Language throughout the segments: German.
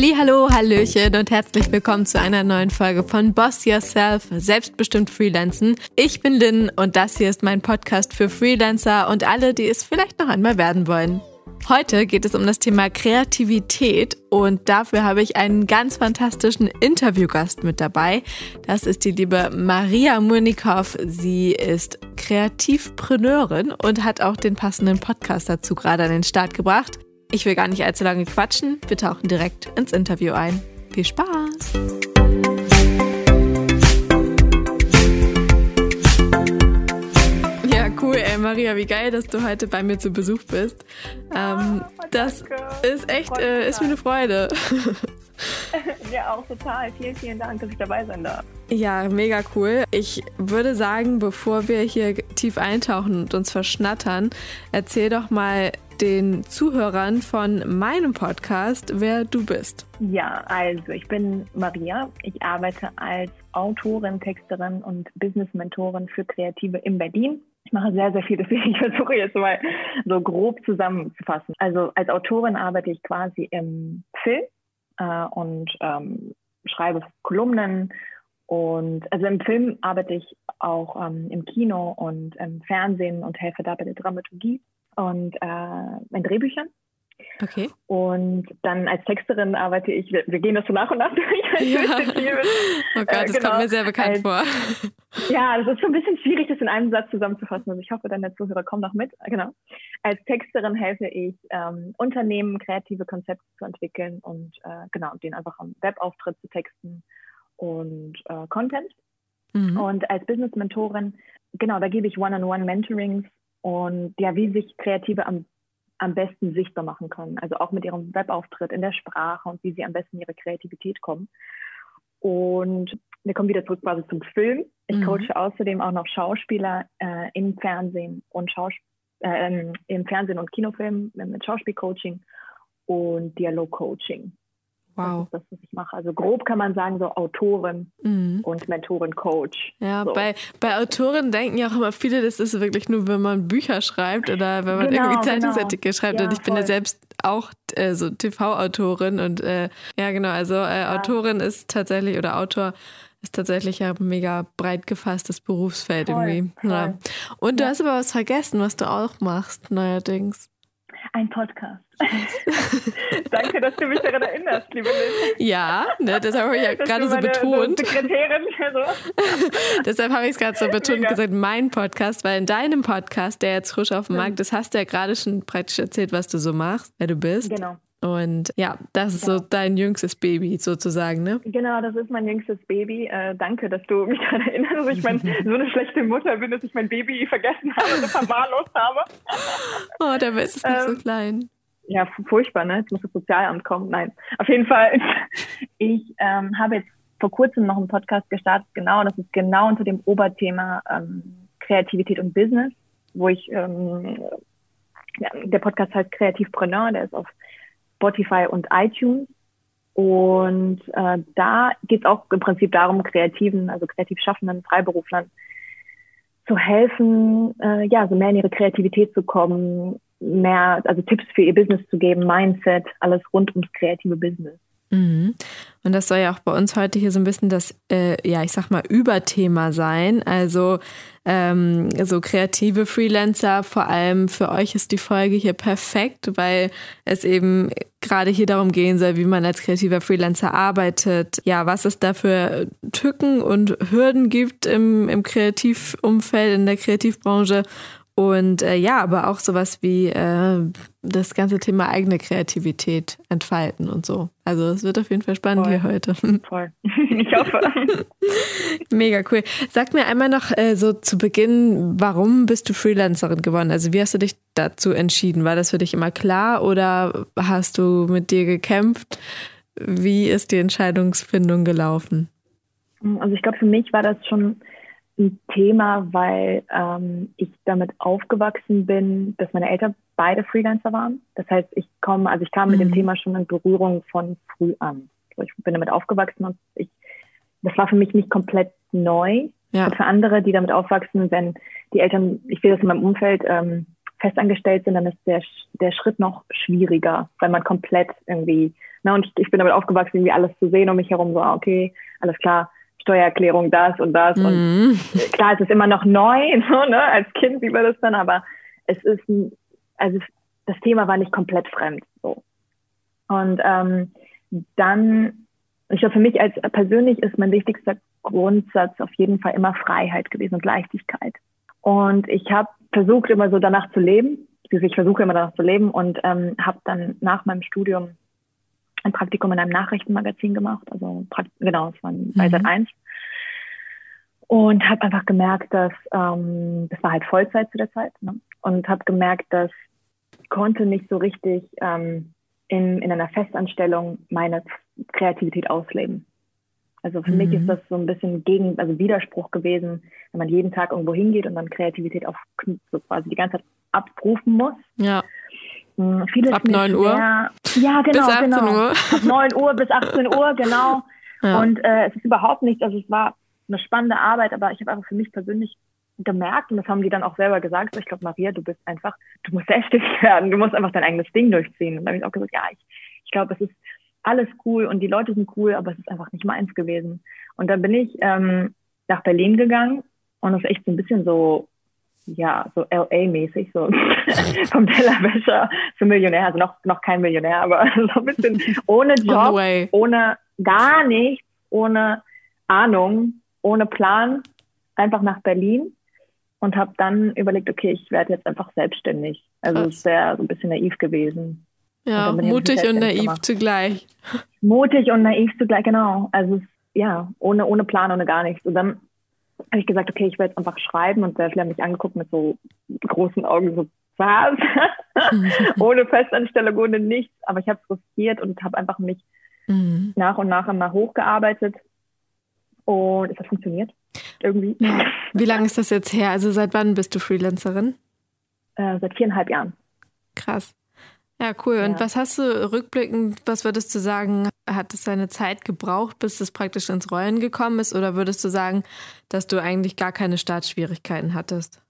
Hallo, Hallöchen und herzlich willkommen zu einer neuen Folge von Boss Yourself, selbstbestimmt Freelancen. Ich bin Lynn und das hier ist mein Podcast für Freelancer und alle, die es vielleicht noch einmal werden wollen. Heute geht es um das Thema Kreativität und dafür habe ich einen ganz fantastischen Interviewgast mit dabei. Das ist die liebe Maria Murnikow. Sie ist Kreativpreneurin und hat auch den passenden Podcast dazu gerade an den Start gebracht. Ich will gar nicht allzu lange quatschen. Wir tauchen direkt ins Interview ein. Viel Spaß! Ja, cool, ey, Maria, wie geil, dass du heute bei mir zu Besuch bist. Ähm, oh, das ist echt, äh, ist mir eine Freude. Ja, auch total. Vielen, vielen Dank, dass ich dabei sein darf. Ja, mega cool. Ich würde sagen, bevor wir hier tief eintauchen und uns verschnattern, erzähl doch mal den Zuhörern von meinem Podcast, wer du bist. Ja, also ich bin Maria. Ich arbeite als Autorin, Texterin und Business-Mentorin für Kreative in Berlin. Ich mache sehr, sehr viel, deswegen ich versuche jetzt mal so grob zusammenzufassen. Also als Autorin arbeite ich quasi im Film äh, und ähm, schreibe Kolumnen. Und also im Film arbeite ich auch ähm, im Kino und im Fernsehen und helfe da bei der Dramaturgie und äh, in Drehbüchern. Okay. Und dann als Texterin arbeite ich, wir, wir gehen das so nach und nach durch. Ja. Oh Gott, das genau. kommt mir sehr bekannt als, vor. Ja, das ist schon ein bisschen schwierig, das in einem Satz zusammenzufassen. Also ich hoffe, der Zuhörer kommt noch mit. Genau. Als Texterin helfe ich ähm, Unternehmen, kreative Konzepte zu entwickeln und äh, genau, denen einfach einen Webauftritt zu texten und äh, Content. Mhm. Und als Business-Mentorin, genau, da gebe ich One-on-One-Mentorings und ja, wie sich Kreative am, am besten sichtbar machen können. Also auch mit ihrem Webauftritt in der Sprache und wie sie am besten in ihre Kreativität kommen. Und wir kommen wieder zurück quasi zum Film. Ich Mhm. coache außerdem auch noch Schauspieler äh, im Fernsehen und Schaus äh, im Fernsehen und Kinofilm mit Schauspielcoaching und Dialogcoaching. Wow. Das ist das, was ich mache. Also grob kann man sagen, so Autorin Mhm. und Mentorin-Coach. Ja, so. bei, bei Autoren denken ja auch immer viele, das ist wirklich nur, wenn man Bücher schreibt oder wenn man Genau, irgendwie genau. Zeitungsartikel schreibt. Ja, und ich bin ja voll. selbst auch äh, so TV-Autorin und äh, ja, genau, also äh, Autorin ist tatsächlich oder Autor ist tatsächlich ja ein mega breit gefasstes Berufsfeld Voll, irgendwie. voll. Ja. Und du Ja. hast aber was vergessen, was du auch machst, neuerdings. Ein Podcast. Danke, dass du mich daran erinnerst, liebe Liz. Ja, ne, deshalb habe ich ja gerade so betont. So Sekretärin. So. Deshalb habe ich es gerade so betont Mega. gesagt, mein Podcast, weil in deinem Podcast, der jetzt frisch auf dem Markt ist, hast du ja gerade schon praktisch erzählt, was du so machst, wer du bist. Genau. Und ja, das ist so Genau. dein jüngstes Baby sozusagen, ne? Genau, das ist mein jüngstes Baby. Äh, danke, dass du mich daran erinnerst, dass ich mein, so eine schlechte Mutter bin, dass ich mein Baby vergessen habe und verwahrlost habe. Oh, dabei ist es noch so Ähm, klein. Ja, furchtbar, ne? Jetzt muss das Sozialamt kommen. Nein, auf jeden Fall. Ich ähm, habe jetzt vor kurzem noch einen Podcast gestartet, genau, das ist genau unter dem Oberthema ähm, Kreativität und Business, wo ich, ähm, ja, der Podcast heißt Kreativpreneur, der ist auf Spotify und iTunes. Und äh, da geht es auch im Prinzip darum, Kreativen, also kreativ schaffenden Freiberuflern zu helfen, äh, ja, so mehr in ihre Kreativität zu kommen, mehr, also Tipps für ihr Business zu geben, Mindset, alles rund ums kreative Business. Mhm. Und das soll ja auch bei uns heute hier so ein bisschen das, äh, ja, ich sag mal, Überthema sein. Also ähm, so kreative Freelancer, vor allem für euch ist die Folge hier perfekt, weil es eben gerade hier darum gehen soll, wie man als kreativer Freelancer arbeitet. Ja, was es da für Tücken und Hürden gibt im, im Kreativumfeld, in der Kreativbranche. Und äh, ja, aber auch sowas wie äh, das ganze Thema eigene Kreativität entfalten und so. Also es wird auf jeden Fall spannend Voll. hier heute. Voll. Ich hoffe. Mega cool. Sag mir einmal noch äh, so zu Beginn, warum bist du Freelancerin geworden? Also wie hast du dich dazu entschieden? War das für dich immer klar oder hast du mit dir gekämpft? Wie ist die Entscheidungsfindung gelaufen? Also ich glaube, für mich war das schon ein Thema, weil ähm, ich damit aufgewachsen bin, dass meine Eltern beide Freelancer waren. Das heißt, ich komme, also ich kam mit dem Mhm. Thema schon in Berührung von früh an. So, ich bin damit aufgewachsen und ich, das war für mich nicht komplett neu. Ja. Und für andere, die damit aufwachsen, wenn die Eltern, ich sehe das in meinem Umfeld, ähm, festangestellt sind, dann ist der, der Schritt noch schwieriger, weil man komplett irgendwie, na, und ich, ich bin damit aufgewachsen, irgendwie alles zu sehen um mich herum, so, ah, okay, alles klar, Steuererklärung, das und das. Mhm. Und klar, es ist immer noch neu, so, ne? als Kind sieht man das dann, aber es ist, ein, also das Thema war nicht komplett fremd. So. Und ähm, dann, ich glaube, für mich als persönlich ist mein wichtigster Grundsatz auf jeden Fall immer Freiheit gewesen und Leichtigkeit. Und ich habe versucht, immer so danach zu leben. Also ich versuche immer danach zu leben und ähm, habe dann nach meinem Studium ein Praktikum in einem Nachrichtenmagazin gemacht. Also genau, es war bei Sat 1. Und habe einfach gemerkt, dass ähm, das war halt Vollzeit zu der Zeit. Ne? Und habe gemerkt, dass ich konnte nicht so richtig ähm, in, in einer Festanstellung meine Kreativität ausleben. Also für mhm. mich ist das so ein bisschen gegen, also Widerspruch gewesen, wenn man jeden Tag irgendwo hingeht und dann Kreativität auf so quasi die ganze Zeit abrufen muss. Ja. Hm, vieles Ab 9 Uhr? Ja, genau, bis 18 genau. Uhr. Ab 9 Uhr bis 18 Uhr, genau. Ja. Und äh, es ist überhaupt nicht, also es war eine spannende Arbeit, aber ich habe einfach für mich persönlich gemerkt, und das haben die dann auch selber gesagt, ich glaube, Maria, du bist einfach, du musst selbstständig werden, du musst einfach dein eigenes Ding durchziehen. Und da habe ich auch gesagt, ja, ich, ich glaube, es ist alles cool und die Leute sind cool, aber es ist einfach nicht meins gewesen. Und dann bin ich ähm, nach Berlin gegangen und das ist echt so ein bisschen so, ja, so LA-mäßig, so vom Tellerwäscher zum Millionär, also noch, noch kein Millionär, aber so ein bisschen ohne Job, ohne gar nichts, ohne Ahnung, ohne Plan, einfach nach Berlin und habe dann überlegt, okay, ich werde jetzt einfach selbstständig. Also es wäre so ein bisschen naiv gewesen. Ja, mutig und naiv gemacht. zugleich. Mutig und naiv zugleich, genau. Also ja, ohne, ohne Plan, ohne gar nichts. Und dann habe ich gesagt, okay, ich werde jetzt einfach schreiben und der hat mich angeguckt mit so großen Augen, so was? ohne Festanstellung, ohne nichts. Aber ich habe es riskiert und habe einfach mich mhm. nach und nach immer hochgearbeitet. Und es hat funktioniert. Irgendwie. Wie lange ist das jetzt her? Also seit wann bist du Freelancerin? Äh, seit viereinhalb Jahren. Krass. Ja, cool. Ja. Und was hast du rückblickend, was würdest du sagen, hat es seine Zeit gebraucht, bis es praktisch ins Rollen gekommen ist? Oder würdest du sagen, dass du eigentlich gar keine Startschwierigkeiten hattest?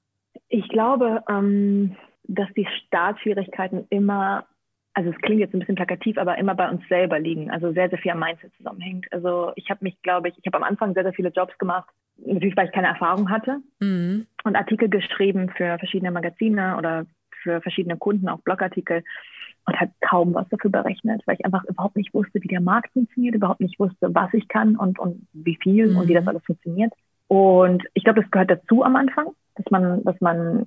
Ich glaube, ähm, dass die Startschwierigkeiten immer, also es klingt jetzt ein bisschen plakativ, aber immer bei uns selber liegen. Also sehr, sehr viel am Mindset zusammenhängt. Also ich habe mich, glaube ich, ich habe am Anfang sehr, sehr viele Jobs gemacht, natürlich, weil ich keine Erfahrung hatte mhm. und Artikel geschrieben für verschiedene Magazine oder für verschiedene Kunden, auch Blogartikel und habe kaum was dafür berechnet, weil ich einfach überhaupt nicht wusste, wie der Markt funktioniert, überhaupt nicht wusste, was ich kann und, und wie viel mhm. und wie das mhm. alles funktioniert. Und ich glaube, das gehört dazu am Anfang, dass man, dass man,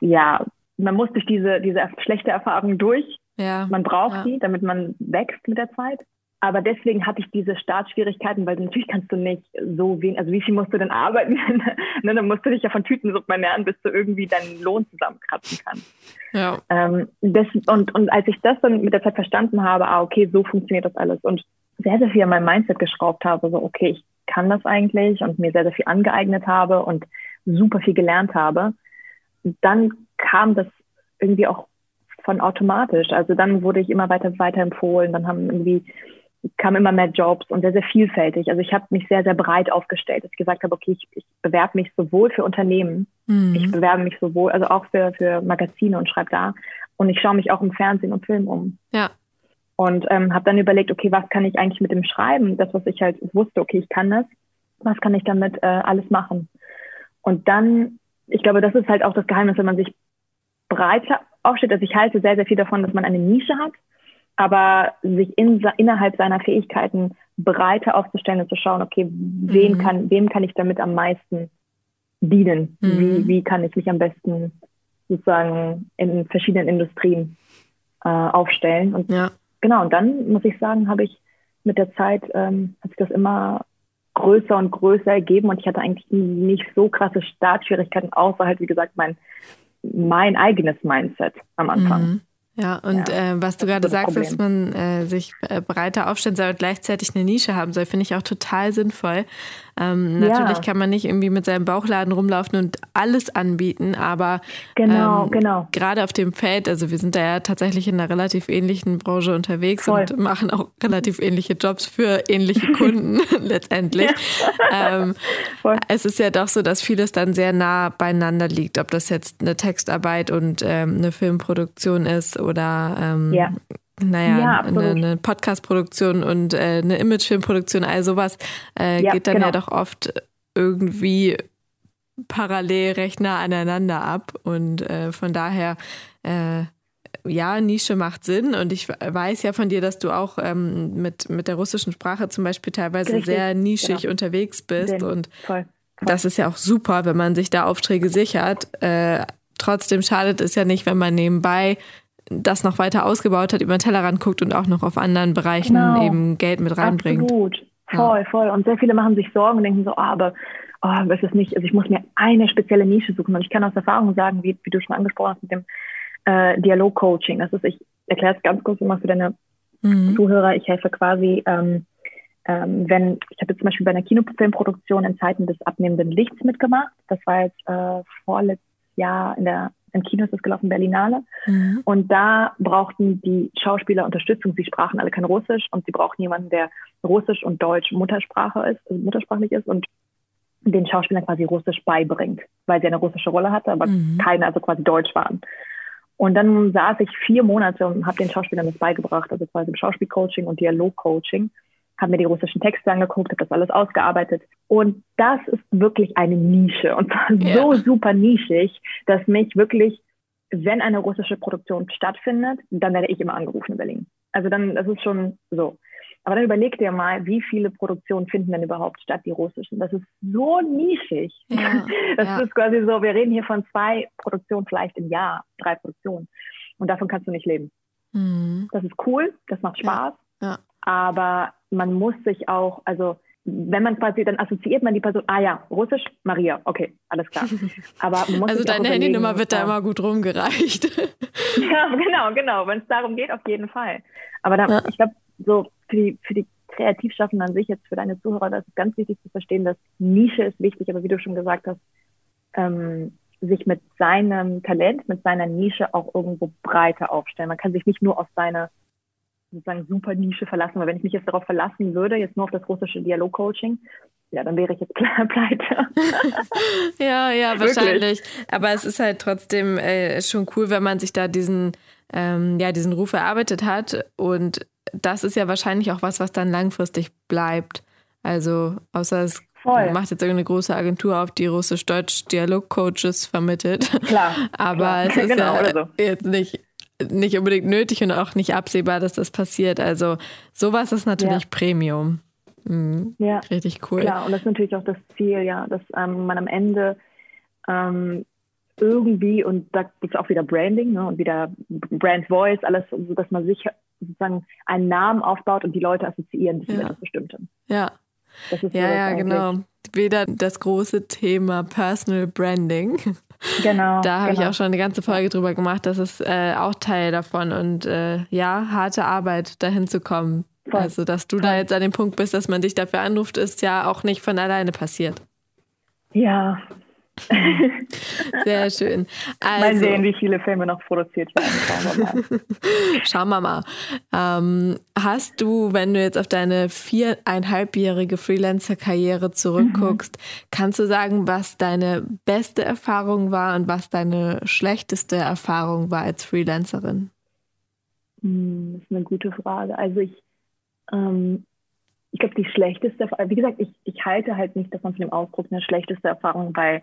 ja, man muss durch diese, diese schlechte Erfahrung durch. Ja. Man braucht ja. die, damit man wächst mit der Zeit. Aber deswegen hatte ich diese Startschwierigkeiten, weil natürlich kannst du nicht so wenig, also wie viel musst du denn arbeiten? ne, dann musst du dich ja von Tütensuppe ernähren, bis du irgendwie deinen Lohn zusammenkratzen kannst. Ja. Ähm, das, und, und als ich das dann mit der Zeit verstanden habe, ah, okay, so funktioniert das alles und sehr, sehr viel an meinem Mindset geschraubt habe, so, okay, ich kann das eigentlich und mir sehr, sehr viel angeeignet habe und super viel gelernt habe, dann kam das irgendwie auch von automatisch. Also dann wurde ich immer weiter weiter empfohlen, dann haben irgendwie kamen immer mehr Jobs und sehr, sehr vielfältig. Also ich habe mich sehr, sehr breit aufgestellt, dass ich gesagt habe, okay, ich, ich bewerbe mich sowohl für Unternehmen, mhm. ich bewerbe mich sowohl, also auch für, für Magazine und schreibe da. Und ich schaue mich auch im Fernsehen und Film um. Ja. Und ähm, habe dann überlegt, okay, was kann ich eigentlich mit dem Schreiben? Das, was ich halt wusste, okay, ich kann das. Was kann ich damit äh, alles machen? Und dann, ich glaube, das ist halt auch das Geheimnis, wenn man sich breiter aufstellt. Also ich halte sehr, sehr viel davon, dass man eine Nische hat aber sich in, innerhalb seiner Fähigkeiten breiter aufzustellen und zu schauen, okay, wen mhm. kann, wem kann ich damit am meisten dienen? Mhm. Wie, wie kann ich mich am besten sozusagen in verschiedenen Industrien äh, aufstellen? Und ja. genau, und dann muss ich sagen, habe ich mit der Zeit, ähm, hat sich das immer größer und größer ergeben und ich hatte eigentlich nicht so krasse Startschwierigkeiten, außer halt, wie gesagt, mein, mein eigenes Mindset am Anfang. Mhm. Ja, und ja, äh, was du gerade sagst, Problem. dass man äh, sich äh, breiter aufstellen soll und gleichzeitig eine Nische haben soll, finde ich auch total sinnvoll. Ähm, natürlich kann man nicht irgendwie mit seinem Bauchladen rumlaufen und alles anbieten, aber genau, ähm, genau. gerade auf dem Feld, also wir sind da ja tatsächlich in einer relativ ähnlichen Branche unterwegs Voll. und machen auch relativ ähnliche Jobs für ähnliche Kunden letztendlich. Ähm, es ist ja doch so, dass vieles dann sehr nah beieinander liegt, ob das jetzt eine Textarbeit und ähm, eine Filmproduktion ist oder ähm, ja naja, ja, eine, eine Podcast-Produktion und äh, eine Imagefilmproduktion, all sowas äh, ja, geht dann genau. ja doch oft irgendwie parallel recht nah aneinander ab. Und äh, von daher, äh, ja, Nische macht Sinn. Und ich weiß ja von dir, dass du auch ähm, mit, mit der russischen Sprache zum Beispiel teilweise Richtig, sehr nischig genau. unterwegs bist. Den, und voll, voll. das ist ja auch super, wenn man sich da Aufträge sichert. Äh, trotzdem schadet es ja nicht, wenn man nebenbei das noch weiter ausgebaut hat, über den Tellerrand guckt und auch noch auf anderen Bereichen genau. eben Geld mit reinbringt. Absolut, voll, ja. voll. Und sehr viele machen sich Sorgen und denken so, oh, aber oh, weiß es nicht, also ich muss mir eine spezielle Nische suchen. Und ich kann aus Erfahrung sagen, wie, wie du schon angesprochen hast mit dem äh, Dialog-Coaching. Das ist, ich erkläre es ganz kurz immer für deine mhm. Zuhörer. Ich helfe quasi, ähm, ähm, wenn, ich habe jetzt zum Beispiel bei einer Kinofilmproduktion in Zeiten des abnehmenden Lichts mitgemacht. Das war jetzt äh, vorletztes Jahr in der im Kino ist das gelaufen, Berlinale. Mhm. Und da brauchten die Schauspieler Unterstützung. Sie sprachen alle kein Russisch und sie brauchten jemanden, der Russisch und Deutsch Muttersprache ist, also muttersprachlich ist und den Schauspielern quasi Russisch beibringt, weil sie eine russische Rolle hatte, aber mhm. keine, also quasi Deutsch waren. Und dann saß ich vier Monate und habe den Schauspielern das beigebracht, also quasi Schauspielcoaching und Dialogcoaching habe mir die russischen Texte angeguckt, habe das alles ausgearbeitet. Und das ist wirklich eine Nische und zwar ja. so super nischig, dass mich wirklich, wenn eine russische Produktion stattfindet, dann werde ich immer angerufen in Berlin. Also dann, das ist schon so. Aber dann überleg dir mal, wie viele Produktionen finden denn überhaupt statt, die russischen? Das ist so nischig. Ja, das ja. ist quasi so, wir reden hier von zwei Produktionen vielleicht im Jahr, drei Produktionen. Und davon kannst du nicht leben. Mhm. Das ist cool, das macht Spaß. Ja. Aber man muss sich auch, also wenn man quasi, dann assoziiert man die Person, ah ja, Russisch, Maria, okay, alles klar. Aber also deine Handynummer wird da immer gut rumgereicht. ja, genau, genau, wenn es darum geht, auf jeden Fall. Aber da, ja. ich glaube, so für die, für die Kreativschaffenden an sich, jetzt für deine Zuhörer, das ist ganz wichtig zu verstehen, dass Nische ist wichtig, aber wie du schon gesagt hast, ähm, sich mit seinem Talent, mit seiner Nische auch irgendwo breiter aufstellen. Man kann sich nicht nur auf seine sozusagen super Nische verlassen. Weil wenn ich mich jetzt darauf verlassen würde, jetzt nur auf das russische Dialogcoaching, ja, dann wäre ich jetzt klar pleite. ja, ja, wahrscheinlich. Aber es ist halt trotzdem äh, schon cool, wenn man sich da diesen, ähm, ja, diesen Ruf erarbeitet hat. Und das ist ja wahrscheinlich auch was, was dann langfristig bleibt. Also, außer es Voll. macht jetzt irgendeine große Agentur auf, die russisch-deutsch Dialogcoaches vermittelt. Klar. Aber klar. es ist genau, ja so. jetzt nicht nicht unbedingt nötig und auch nicht absehbar, dass das passiert. Also sowas ist natürlich ja. Premium. Mhm. Ja. Richtig cool. Klar, und das ist natürlich auch das Ziel, ja, dass ähm, man am Ende ähm, irgendwie, und da gibt es auch wieder Branding ne, und wieder Brand Voice, alles, so dass man sich sozusagen einen Namen aufbaut und die Leute assoziieren sich ja. mit etwas Bestimmtem. Ja. Das ist ja, ja, genau. Wieder das große Thema Personal Branding. Genau. Da habe genau. ich auch schon eine ganze Folge drüber gemacht. Das ist äh, auch Teil davon. Und äh, ja, harte Arbeit, dahin zu kommen. Voll. Also, dass du Voll. da jetzt an dem Punkt bist, dass man dich dafür anruft, ist ja auch nicht von alleine passiert. Ja, Sehr schön. Also, mal sehen, wie viele Filme noch produziert werden. Schauen wir mal. Ähm, hast du, wenn du jetzt auf deine viereinhalbjährige Freelancer-Karriere zurückguckst, mhm. kannst du sagen, was deine beste Erfahrung war und was deine schlechteste Erfahrung war als Freelancerin? Hm, das ist eine gute Frage. Also ich ähm, ich glaube, die schlechteste, wie gesagt, ich, ich halte halt nicht davon von dem Ausdruck eine schlechteste Erfahrung, weil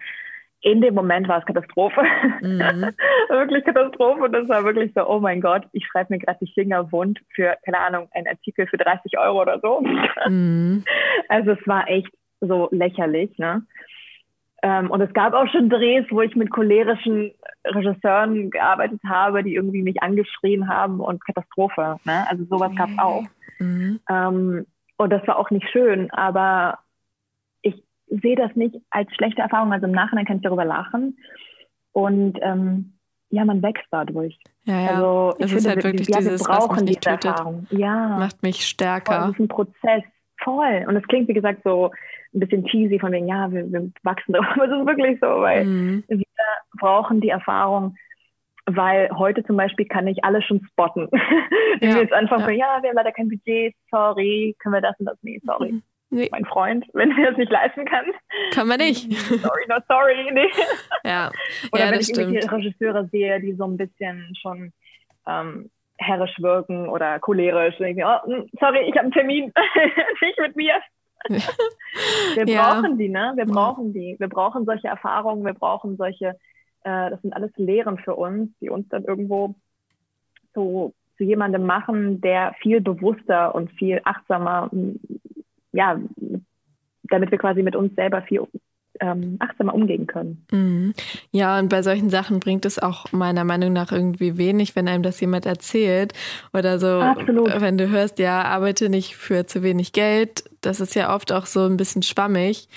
in dem Moment war es Katastrophe. Mhm. wirklich Katastrophe. Und das war wirklich so, oh mein Gott, ich schreibe mir gerade die Finger wund für, keine Ahnung, einen Artikel für 30 Euro oder so. Mhm. Also es war echt so lächerlich, ne? Ähm, und es gab auch schon Drehs, wo ich mit cholerischen Regisseuren gearbeitet habe, die irgendwie mich angeschrien haben und Katastrophe. Ne? Also sowas gab es auch. Mhm. Ähm, und das war auch nicht schön, aber ich sehe das nicht als schlechte Erfahrung. Also im Nachhinein kann ich darüber lachen. Und ähm, ja, man wächst dadurch. Ja, ja. Also ich es finde, ist halt wirklich ja, dieses, wir brauchen diese tötet, Erfahrung. Ja. Macht mich stärker. Voll, das ist ein Prozess. Voll. Und es klingt, wie gesagt, so ein bisschen cheesy von wegen, ja, wir, wir wachsen drauf. Aber es ist wirklich so, weil mhm. wir brauchen die Erfahrung, weil heute zum Beispiel kann ich alles schon spotten. Wenn ja, wir jetzt anfangen, ja. ja, wir haben leider kein Budget, sorry, können wir das und das? Nee, sorry. Mhm. Nee. Mein Freund, wenn er das nicht leisten kann. Kann man nicht. Sorry, not sorry. Nee. Ja. Oder ja, wenn ich irgendwelche Regisseure sehe, die so ein bisschen schon ähm, herrisch wirken oder cholerisch. Ich, oh, hm, sorry, ich habe einen Termin, nicht mit mir. wir brauchen die, ne? Wir brauchen die. Wir brauchen solche Erfahrungen, wir brauchen solche, äh, das sind alles Lehren für uns, die uns dann irgendwo so zu jemandem machen, der viel bewusster und viel achtsamer, ja, damit wir quasi mit uns selber viel ähm, achtsamer umgehen können. Mhm. Ja, und bei solchen Sachen bringt es auch meiner Meinung nach irgendwie wenig, wenn einem das jemand erzählt oder so, Absolut. wenn du hörst, ja, arbeite nicht für zu wenig Geld. Das ist ja oft auch so ein bisschen schwammig.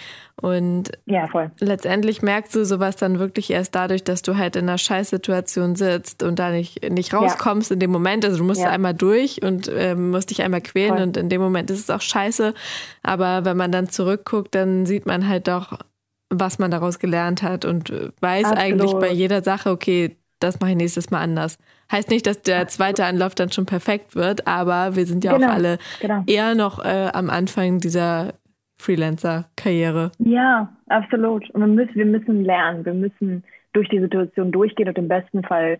Und ja, voll. letztendlich merkst du sowas dann wirklich erst dadurch, dass du halt in einer Scheißsituation sitzt und da nicht, nicht rauskommst ja. in dem Moment. Also du musst ja. einmal durch und äh, musst dich einmal quälen voll. und in dem Moment ist es auch scheiße. Aber wenn man dann zurückguckt, dann sieht man halt doch, was man daraus gelernt hat und weiß Absolut. eigentlich bei jeder Sache, okay, das mache ich nächstes Mal anders. Heißt nicht, dass der zweite Anlauf dann schon perfekt wird, aber wir sind ja genau, auch alle genau. eher noch äh, am Anfang dieser Freelancer-Karriere. Ja, absolut. Und wir müssen, wir müssen lernen, wir müssen durch die Situation durchgehen und im besten Fall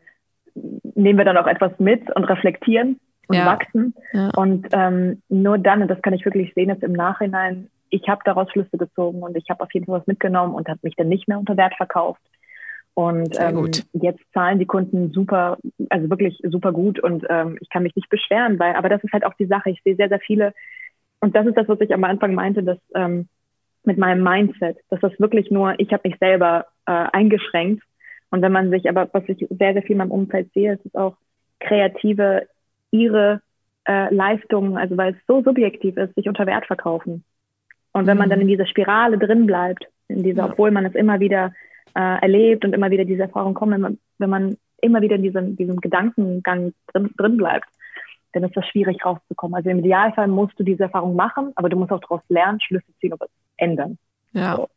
nehmen wir dann auch etwas mit und reflektieren und ja. wachsen. Ja. Und ähm, nur dann, und das kann ich wirklich sehen jetzt im Nachhinein, ich habe daraus Schlüsse gezogen und ich habe auf jeden Fall was mitgenommen und habe mich dann nicht mehr unter Wert verkauft. Und ähm, jetzt zahlen die Kunden super, also wirklich super gut und ähm, ich kann mich nicht beschweren, weil, aber das ist halt auch die Sache. Ich sehe sehr, sehr viele, und das ist das, was ich am Anfang meinte, dass ähm, mit meinem Mindset, dass das wirklich nur, ich habe mich selber äh, eingeschränkt. Und wenn man sich, aber was ich sehr, sehr viel in meinem Umfeld sehe, ist es auch Kreative ihre äh, Leistungen, also weil es so subjektiv ist, sich unter Wert verkaufen. Und wenn man dann in mhm. dieser Spirale drin bleibt, in dieser, obwohl man es immer wieder äh, erlebt und immer wieder diese Erfahrung kommt, wenn man, wenn man immer wieder in diesem, diesem Gedankengang drin, drin bleibt, dann ist das schwierig rauszukommen. Also im Idealfall musst du diese Erfahrung machen, aber du musst auch daraus lernen, Schlüsse ziehen und was ändern. Ja. So.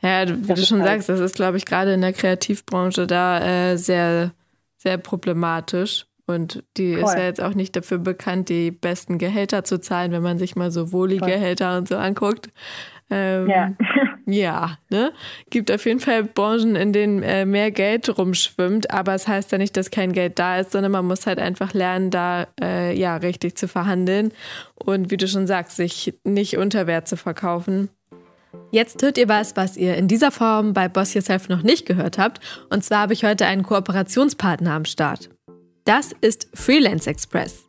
Ja, wie das du schon halt sagst, das ist, glaube ich, gerade in der Kreativbranche da äh, sehr, sehr problematisch. Und die Voll. ist ja jetzt auch nicht dafür bekannt, die besten Gehälter zu zahlen, wenn man sich mal so Wohli-Gehälter und so anguckt. Ähm, ja. ja, ne? Gibt auf jeden Fall Branchen, in denen äh, mehr Geld rumschwimmt, aber es heißt ja nicht, dass kein Geld da ist, sondern man muss halt einfach lernen, da äh, ja richtig zu verhandeln und wie du schon sagst, sich nicht unter Wert zu verkaufen. Jetzt hört ihr was, was ihr in dieser Form bei Boss Yourself noch nicht gehört habt. Und zwar habe ich heute einen Kooperationspartner am Start. Das ist Freelance Express.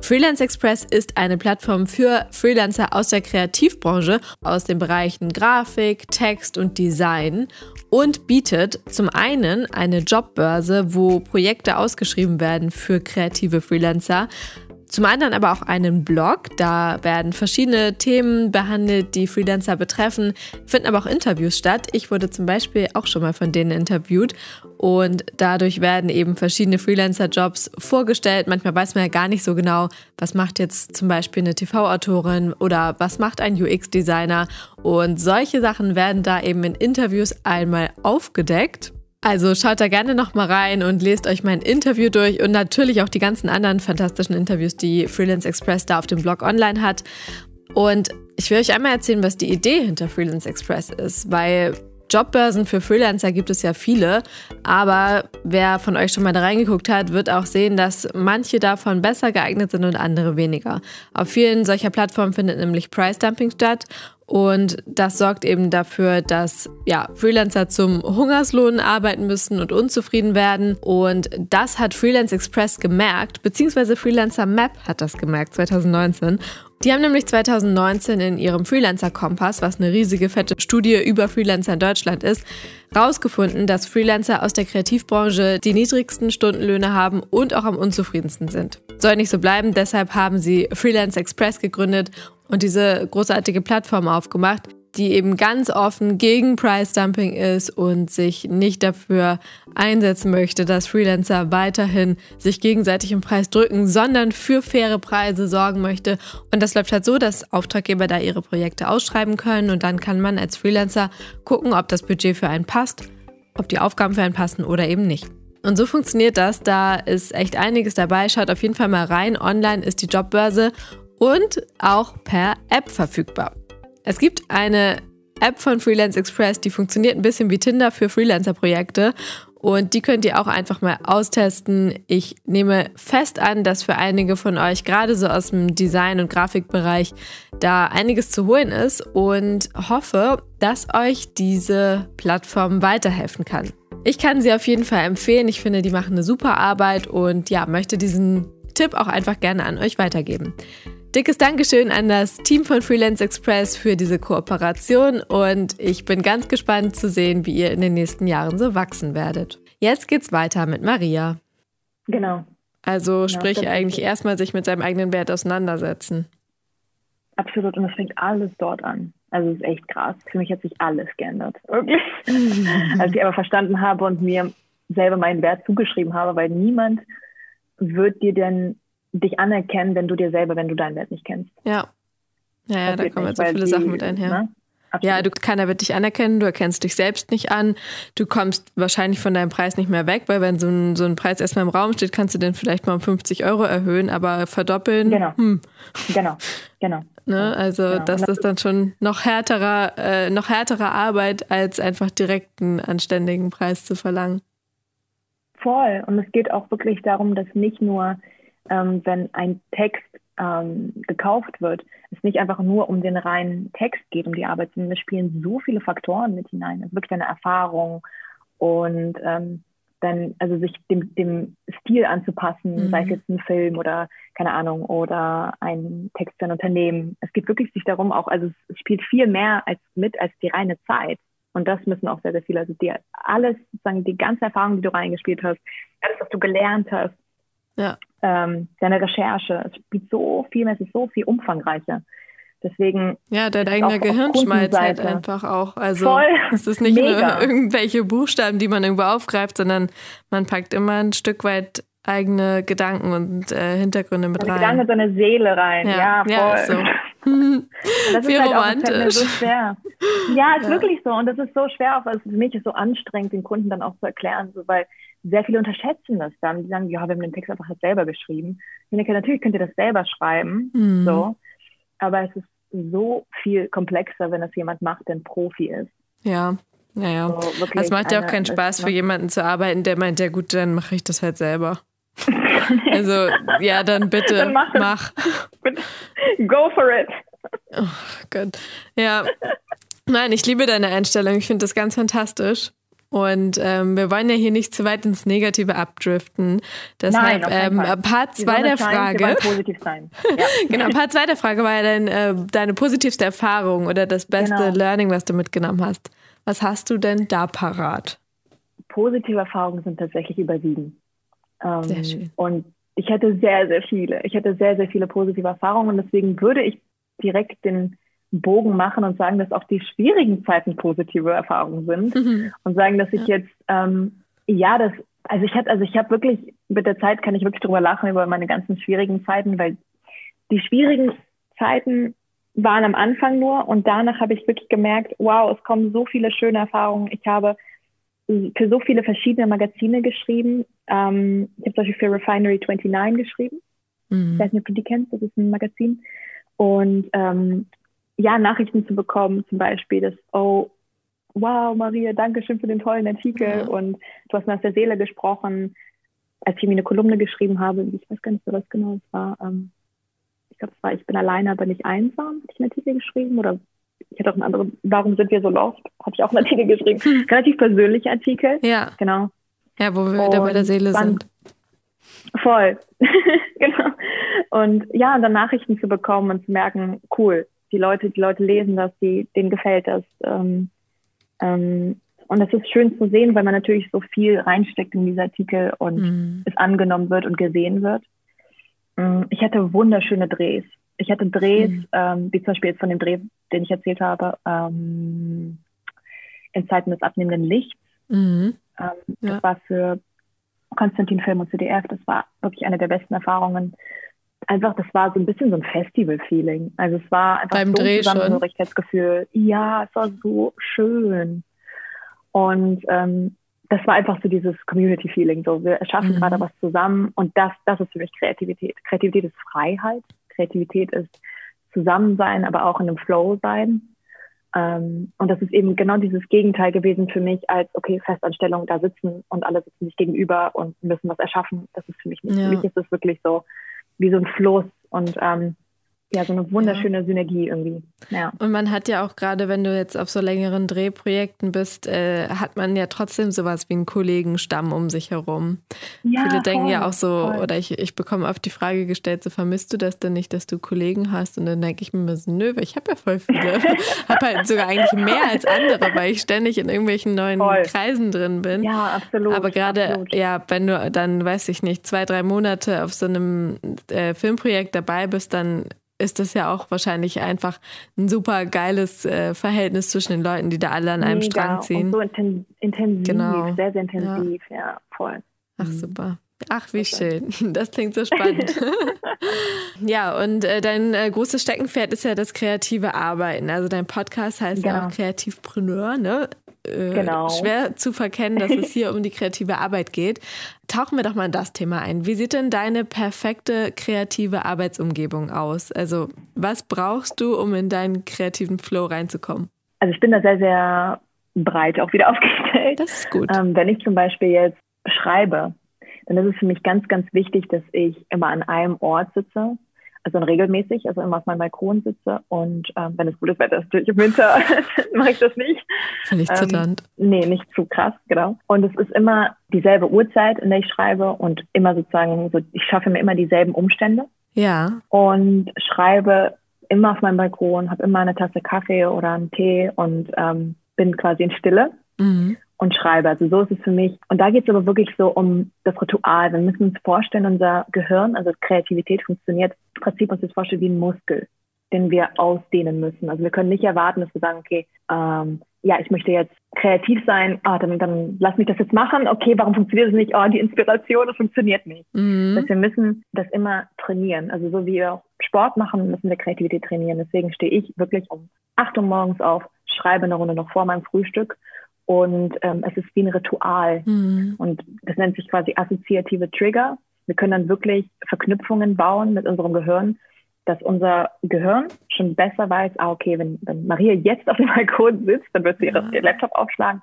Freelance Express ist eine Plattform für Freelancer aus der Kreativbranche, aus den Bereichen Grafik, Text und Design und bietet zum einen eine Jobbörse, wo Projekte ausgeschrieben werden für kreative Freelancer, zum anderen aber auch einen Blog, da werden verschiedene Themen behandelt, die Freelancer betreffen, finden aber auch Interviews statt. Ich wurde zum Beispiel auch schon mal von denen interviewt und dadurch werden eben verschiedene Freelancer-Jobs vorgestellt. Manchmal weiß man ja gar nicht so genau, was macht jetzt zum Beispiel eine TV-Autorin oder was macht ein UX-Designer. Und solche Sachen werden da eben in Interviews einmal aufgedeckt. Also schaut da gerne nochmal rein und lest euch mein Interview durch und natürlich auch die ganzen anderen fantastischen Interviews, die Freelance Express da auf dem Blog online hat. Und ich will euch einmal erzählen, was die Idee hinter Freelance Express ist, weil Jobbörsen für Freelancer gibt es ja viele, aber wer von euch schon mal da reingeguckt hat, wird auch sehen, dass manche davon besser geeignet sind und andere weniger. Auf vielen solcher Plattformen findet nämlich Price Dumping statt und das sorgt eben dafür, dass ja, Freelancer zum Hungerslohn arbeiten müssen und unzufrieden werden. Und das hat Freelance Express gemerkt, beziehungsweise Freelancer Map hat das gemerkt 2019. Die haben nämlich 2019 in ihrem Freelancer Kompass, was eine riesige fette Studie über Freelancer in Deutschland ist, rausgefunden, dass Freelancer aus der Kreativbranche die niedrigsten Stundenlöhne haben und auch am unzufriedensten sind. Soll nicht so bleiben, deshalb haben sie Freelance Express gegründet und diese großartige Plattform aufgemacht. Die eben ganz offen gegen Price Dumping ist und sich nicht dafür einsetzen möchte, dass Freelancer weiterhin sich gegenseitig im Preis drücken, sondern für faire Preise sorgen möchte. Und das läuft halt so, dass Auftraggeber da ihre Projekte ausschreiben können und dann kann man als Freelancer gucken, ob das Budget für einen passt, ob die Aufgaben für einen passen oder eben nicht. Und so funktioniert das. Da ist echt einiges dabei. Schaut auf jeden Fall mal rein. Online ist die Jobbörse und auch per App verfügbar. Es gibt eine App von Freelance Express, die funktioniert ein bisschen wie Tinder für Freelancer-Projekte. Und die könnt ihr auch einfach mal austesten. Ich nehme fest an, dass für einige von euch, gerade so aus dem Design- und Grafikbereich, da einiges zu holen ist und hoffe, dass euch diese Plattform weiterhelfen kann. Ich kann sie auf jeden Fall empfehlen. Ich finde, die machen eine super Arbeit und ja, möchte diesen Tipp auch einfach gerne an euch weitergeben. Dickes Dankeschön an das Team von Freelance Express für diese Kooperation und ich bin ganz gespannt zu sehen, wie ihr in den nächsten Jahren so wachsen werdet. Jetzt geht's weiter mit Maria. Genau. Also genau, sprich eigentlich erstmal sich mit seinem eigenen Wert auseinandersetzen. Absolut und es fängt alles dort an. Also es ist echt krass. Für mich hat sich alles geändert. Wirklich. Als ich aber verstanden habe und mir selber meinen Wert zugeschrieben habe, weil niemand wird dir denn dich anerkennen, wenn du dir selber, wenn du deinen Wert nicht kennst. Ja. Ja, ja da kommen jetzt so viele die, Sachen mit einher. Ne? Ja, du, keiner wird dich anerkennen, du erkennst dich selbst nicht an, du kommst wahrscheinlich von deinem Preis nicht mehr weg, weil wenn so ein, so ein Preis erstmal im Raum steht, kannst du den vielleicht mal um 50 Euro erhöhen, aber verdoppeln. Genau. Hm. Genau, genau. Ne? Also genau. das, das ist dann schon noch härterer, äh, noch härtere Arbeit, als einfach direkt einen anständigen Preis zu verlangen. Voll. Und es geht auch wirklich darum, dass nicht nur ähm, wenn ein Text ähm, gekauft wird, es nicht einfach nur um den reinen Text geht, um die Arbeit, sondern es spielen so viele Faktoren mit hinein. Es ist wirklich eine Erfahrung und ähm, dann, also sich dem, dem Stil anzupassen, mhm. sei es jetzt ein Film oder keine Ahnung, oder ein Text für ein Unternehmen. Es geht wirklich sich darum auch, also es spielt viel mehr als mit als die reine Zeit. Und das müssen auch sehr, sehr viele, also die alles, sozusagen die ganze Erfahrung, die du reingespielt hast, alles, was du gelernt hast, ja. Ähm, deine Recherche. Es spielt so viel mehr, es ist so viel umfangreicher. Deswegen. Ja, dein eigener Gehirnschmalz halt einfach auch. Also Voll. es ist nicht Mega. nur irgendwelche Buchstaben, die man irgendwo aufgreift, sondern man packt immer ein Stück weit eigene Gedanken und äh, Hintergründe mit seine rein. Gedanken, so eine Seele rein. Ja, ja voll. Ja, so. das ist halt romantisch. so schwer. Ja, ist ja. wirklich so. Und das ist so schwer, auch, also für mich ist so anstrengend, den Kunden dann auch zu erklären, so, weil sehr viele unterschätzen das dann. Die sagen, ja, wir haben den Text einfach selber geschrieben. Ich denke, natürlich könnt ihr das selber schreiben, mhm. so. Aber es ist so viel komplexer, wenn das jemand macht, der ein Profi ist. Ja, naja. So, es macht ja auch keinen Spaß für jemanden zu arbeiten, der meint, ja gut, dann mache ich das halt selber. also, ja, dann bitte, dann mach. mach. Go for it. Oh Gott. Ja. Nein, ich liebe deine Einstellung. Ich finde das ganz fantastisch. Und ähm, wir wollen ja hier nicht zu weit ins Negative abdriften. Deshalb Nein, ähm, Part 2 der Frage. positiv sein. Ja. genau, Part 2 der Frage war ja dein, äh, deine positivste Erfahrung oder das beste genau. Learning, was du mitgenommen hast. Was hast du denn da parat? Positive Erfahrungen sind tatsächlich überwiegend. Ähm, sehr schön. Und ich hatte sehr, sehr viele. Ich hatte sehr, sehr viele positive Erfahrungen und deswegen würde ich direkt den Bogen machen und sagen, dass auch die schwierigen Zeiten positive Erfahrungen sind mhm. und sagen, dass ich ja. jetzt ähm, ja das also ich hatte also ich habe wirklich mit der Zeit kann ich wirklich drüber lachen über meine ganzen schwierigen Zeiten, weil die schwierigen Zeiten waren am Anfang nur und danach habe ich wirklich gemerkt, wow, es kommen so viele schöne Erfahrungen. Ich habe für so viele verschiedene Magazine geschrieben. Ähm, ich habe zum Beispiel für Refinery 29 geschrieben. Mhm. Ich weiß nicht, ob du die kennst, das ist ein Magazin. Und ähm, ja, Nachrichten zu bekommen, zum Beispiel, dass, oh, wow, Maria, danke schön für den tollen Artikel ja. und du hast mir aus der Seele gesprochen. Als ich mir eine Kolumne geschrieben habe, ich weiß gar nicht, was genau es war, ähm, ich glaube, es war Ich bin alleine, aber nicht einsam, hatte ich einen Artikel geschrieben oder ich hatte auch einen anderen, Warum sind wir so lost, hatte ich auch einen Artikel geschrieben. Hm. Relativ persönlicher Artikel. Ja. Genau. Ja, wo wir wieder bei der Seele sind. Voll. genau. Und ja, und dann Nachrichten zu bekommen und zu merken, cool, die Leute, die Leute lesen das, die, denen gefällt das. Ähm, ähm, und es ist schön zu sehen, weil man natürlich so viel reinsteckt in diese Artikel und mhm. es angenommen wird und gesehen wird. Ähm, ich hatte wunderschöne Drehs. Ich hatte Drehs, mhm. ähm, wie zum Beispiel jetzt von dem Dreh den ich erzählt habe, ähm, in Zeiten des abnehmenden Lichts. Mhm. Ähm, ja. Das war für Konstantin Film und CDF, das war wirklich eine der besten Erfahrungen. Einfach, das war so ein bisschen so ein Festival-Feeling. Also es war einfach Beim so ein Zusammengehörigkeitsgefühl. Ja, es war so schön. Und ähm, das war einfach so dieses Community-Feeling. So, wir schaffen mhm. gerade was zusammen und das, das ist für mich Kreativität. Kreativität ist Freiheit. Kreativität ist Zusammensein, aber auch in einem Flow sein. Ähm, und das ist eben genau dieses Gegenteil gewesen für mich als, okay, Festanstellung, da sitzen und alle sitzen sich gegenüber und müssen was erschaffen. Das ist für mich nicht. Ja. Für mich ist es wirklich so wie so ein Fluss. Und ähm, ja, so eine wunderschöne ja. Synergie irgendwie. Ja. Und man hat ja auch gerade, wenn du jetzt auf so längeren Drehprojekten bist, äh, hat man ja trotzdem sowas wie einen Kollegenstamm um sich herum. Ja, Viele denken ja auch so, voll. oder ich, ich bekomme oft die Frage gestellt, so vermisst du das denn nicht, dass du Kollegen hast? Und dann denke ich mir so, nö, ich habe ja voll viele. habe halt sogar eigentlich mehr als andere, weil ich ständig in irgendwelchen neuen voll. Kreisen drin bin. Ja, absolut. Aber gerade, ja, wenn du dann, weiß ich nicht, zwei, drei Monate auf so einem äh, Filmprojekt dabei bist, dann ist das ja auch wahrscheinlich einfach ein super geiles äh, Verhältnis zwischen den Leuten, die da alle an einem Mega. Strang ziehen. Und so inten intensiv, genau. sehr, sehr intensiv, ja, ja voll. Ach, mhm. super. Ach, wie schön. Das klingt so spannend. ja, und äh, dein äh, großes Steckenpferd ist ja das kreative Arbeiten. Also dein Podcast heißt genau. ja auch Kreativpreneur, ne? Äh, genau. Schwer zu verkennen, dass es hier um die kreative Arbeit geht. Tauchen wir doch mal in das Thema ein. Wie sieht denn deine perfekte kreative Arbeitsumgebung aus? Also, was brauchst du, um in deinen kreativen Flow reinzukommen? Also, ich bin da sehr, sehr breit auch wieder aufgestellt. Das ist gut. Ähm, wenn ich zum Beispiel jetzt schreibe, dann ist es für mich ganz, ganz wichtig, dass ich immer an einem Ort sitze. Also regelmäßig, also immer auf meinem Balkon sitze und ähm, wenn es gutes Wetter ist, natürlich im Winter mache ich das nicht. Finde ich ähm. Nee, nicht zu krass, genau. Und es ist immer dieselbe Uhrzeit, in der ich schreibe und immer sozusagen, so, ich schaffe mir immer dieselben Umstände. Ja. Und schreibe immer auf meinem Balkon, habe immer eine Tasse Kaffee oder einen Tee und ähm, bin quasi in Stille. Mhm und schreibe. Also so ist es für mich. Und da geht es aber wirklich so um das Ritual. Wir müssen uns vorstellen, unser Gehirn, also Kreativität funktioniert im Prinzip uns das vorstellen wie ein Muskel, den wir ausdehnen müssen. Also wir können nicht erwarten, dass wir sagen, okay, ähm, ja, ich möchte jetzt kreativ sein, ah, dann, dann lass mich das jetzt machen. Okay, warum funktioniert das nicht? Oh, die Inspiration, das funktioniert nicht. Mhm. Dass wir müssen das immer trainieren. Also so wie wir auch Sport machen, müssen wir Kreativität trainieren. Deswegen stehe ich wirklich um 8 Uhr morgens auf, schreibe eine Runde noch vor meinem Frühstück und ähm, es ist wie ein Ritual. Mhm. Und das nennt sich quasi assoziative Trigger. Wir können dann wirklich Verknüpfungen bauen mit unserem Gehirn, dass unser Gehirn schon besser weiß, ah, okay, wenn, wenn Maria jetzt auf dem Balkon sitzt, dann wird sie ja. ihren Laptop aufschlagen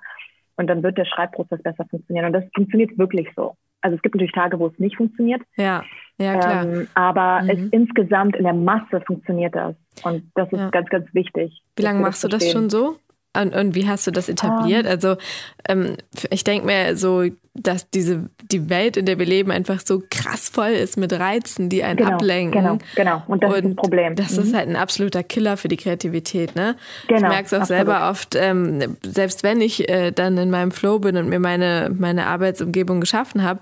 und dann wird der Schreibprozess besser funktionieren. Und das funktioniert wirklich so. Also es gibt natürlich Tage, wo es nicht funktioniert. Ja, ja klar. Ähm, aber mhm. es insgesamt in der Masse funktioniert das. Und das ist ja. ganz, ganz wichtig. Wie lange machst du das schon so? Und, und, wie hast du das etabliert? Um. Ah. Also ähm, ich denke mir so, dass diese die Welt, in der wir leben, einfach so krass voll ist mit Reizen, die einen genau, ablenken. Genau, genau. Und das und ist ein Problem. Das mhm. ist halt ein absoluter Killer für die Kreativität. Ne? Genau, ich merke es auch absolut. selber oft, ähm, selbst wenn ich äh, dann in meinem Flow bin und mir meine, meine Arbeitsumgebung geschaffen habe,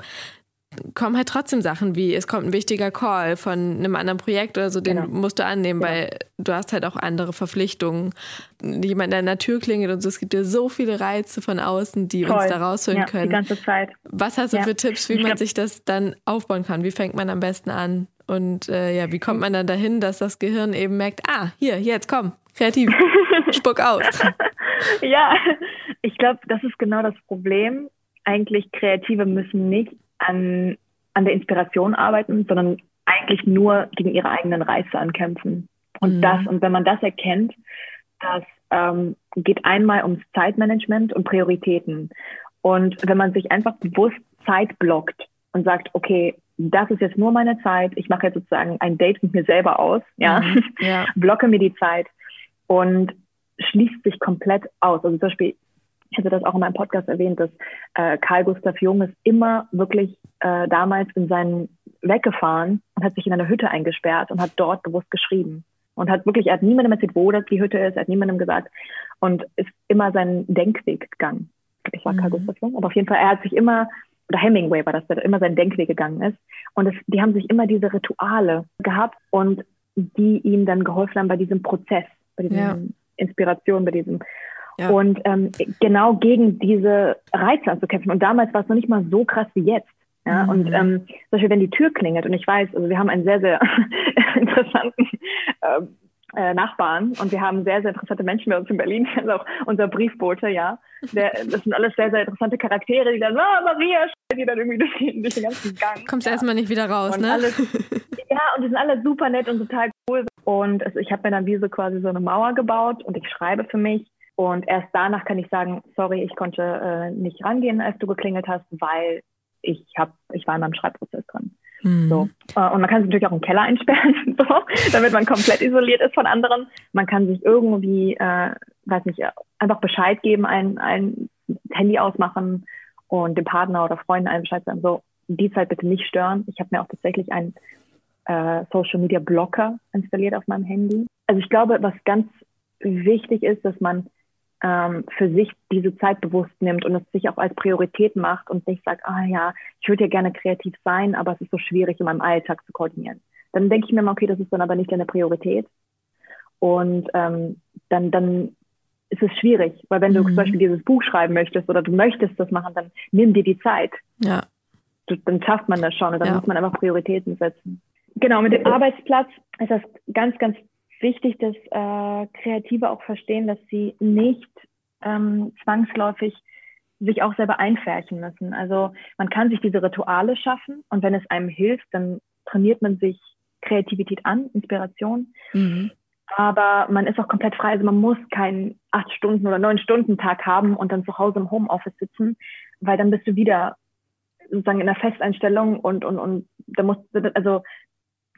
kommen halt trotzdem Sachen wie, es kommt ein wichtiger Call von einem anderen Projekt oder so, den genau. musst du annehmen, genau. weil du hast halt auch andere Verpflichtungen. Jemand, an der Tür klingelt und so, es gibt ja so viele Reize von außen, die Voll. uns da rausholen ja, können. Die ganze Zeit. Was hast du ja. für Tipps, wie ich man sich das dann aufbauen kann? Wie fängt man am besten an? Und äh, ja, wie kommt man dann dahin, dass das Gehirn eben merkt, ah, hier, jetzt komm, kreativ, spuck aus. ja, ich glaube, das ist genau das Problem. Eigentlich Kreative müssen nicht an, an der Inspiration arbeiten, sondern eigentlich nur gegen ihre eigenen Reize ankämpfen. Und mhm. das, und wenn man das erkennt, das ähm, geht einmal ums Zeitmanagement und Prioritäten. Und wenn man sich einfach bewusst Zeit blockt und sagt, okay, das ist jetzt nur meine Zeit, ich mache jetzt sozusagen ein Date mit mir selber aus, ja, mhm. ja. blocke mir die Zeit und schließt sich komplett aus. Also zum Beispiel, ich hatte das auch in meinem Podcast erwähnt, dass äh, Karl Gustav Jung ist immer wirklich äh, damals in seinen weggefahren und hat sich in eine Hütte eingesperrt und hat dort bewusst geschrieben. Und hat wirklich, er hat niemandem erzählt, wo das die Hütte ist, er hat niemandem gesagt und ist immer seinen Denkweg gegangen. Ich war mhm. Karl Gustav Jung, aber auf jeden Fall, er hat sich immer, oder Hemingway war das, der immer seinen Denkweg gegangen ist. Und es, die haben sich immer diese Rituale gehabt und die ihm dann geholfen haben bei diesem Prozess. bei diesem ja. Inspiration, bei diesem ja. und ähm, genau gegen diese Reize anzukämpfen. Und damals war es noch nicht mal so krass wie jetzt. Ja, mhm. und ähm, zum Beispiel, wenn die Tür klingelt und ich weiß, also wir haben einen sehr, sehr interessanten äh, äh, Nachbarn und wir haben sehr, sehr interessante Menschen bei uns in Berlin. Also auch unser Briefbote, ja. Der, das sind alles sehr, sehr interessante Charaktere, die dann, ah, Maria, die dann irgendwie durch, durch den ganzen Gang. Kommst ja. erstmal nicht wieder raus, und ne? Alles, ja, und die sind alle super nett und total cool. Und also ich habe mir dann wie so quasi so eine Mauer gebaut und ich schreibe für mich. Und erst danach kann ich sagen, sorry, ich konnte äh, nicht rangehen, als du geklingelt hast, weil ich hab, ich war in meinem Schreibprozess drin. Mhm. So. Äh, und man kann sich natürlich auch im Keller einsperren, so, damit man komplett isoliert ist von anderen. Man kann sich irgendwie, äh, weiß nicht, einfach Bescheid geben, ein, ein Handy ausmachen und dem Partner oder Freunden einen Bescheid sagen, so, die Zeit bitte nicht stören. Ich habe mir auch tatsächlich einen äh, Social Media Blocker installiert auf meinem Handy. Also ich glaube, was ganz wichtig ist, dass man ähm, für sich diese Zeit bewusst nimmt und es sich auch als Priorität macht und nicht sagt, ah ja, ich würde ja gerne kreativ sein, aber es ist so schwierig in meinem Alltag zu koordinieren. Dann denke ich mir mal, okay, das ist dann aber nicht deine Priorität. Und ähm, dann, dann ist es schwierig, weil wenn du mhm. zum Beispiel dieses Buch schreiben möchtest oder du möchtest das machen, dann nimm dir die Zeit. Ja. Du, dann schafft man das schon und dann ja. muss man einfach Prioritäten setzen. Genau, mit dem Arbeitsplatz ist das ganz, ganz wichtig, dass äh, Kreative auch verstehen, dass sie nicht ähm, zwangsläufig sich auch selber einfärchen müssen. Also man kann sich diese Rituale schaffen und wenn es einem hilft, dann trainiert man sich Kreativität an, Inspiration. Mhm. Aber man ist auch komplett frei. Also man muss keinen acht Stunden oder neun Stunden Tag haben und dann zu Hause im Homeoffice sitzen, weil dann bist du wieder sozusagen in der Festeinstellung und und und da muss also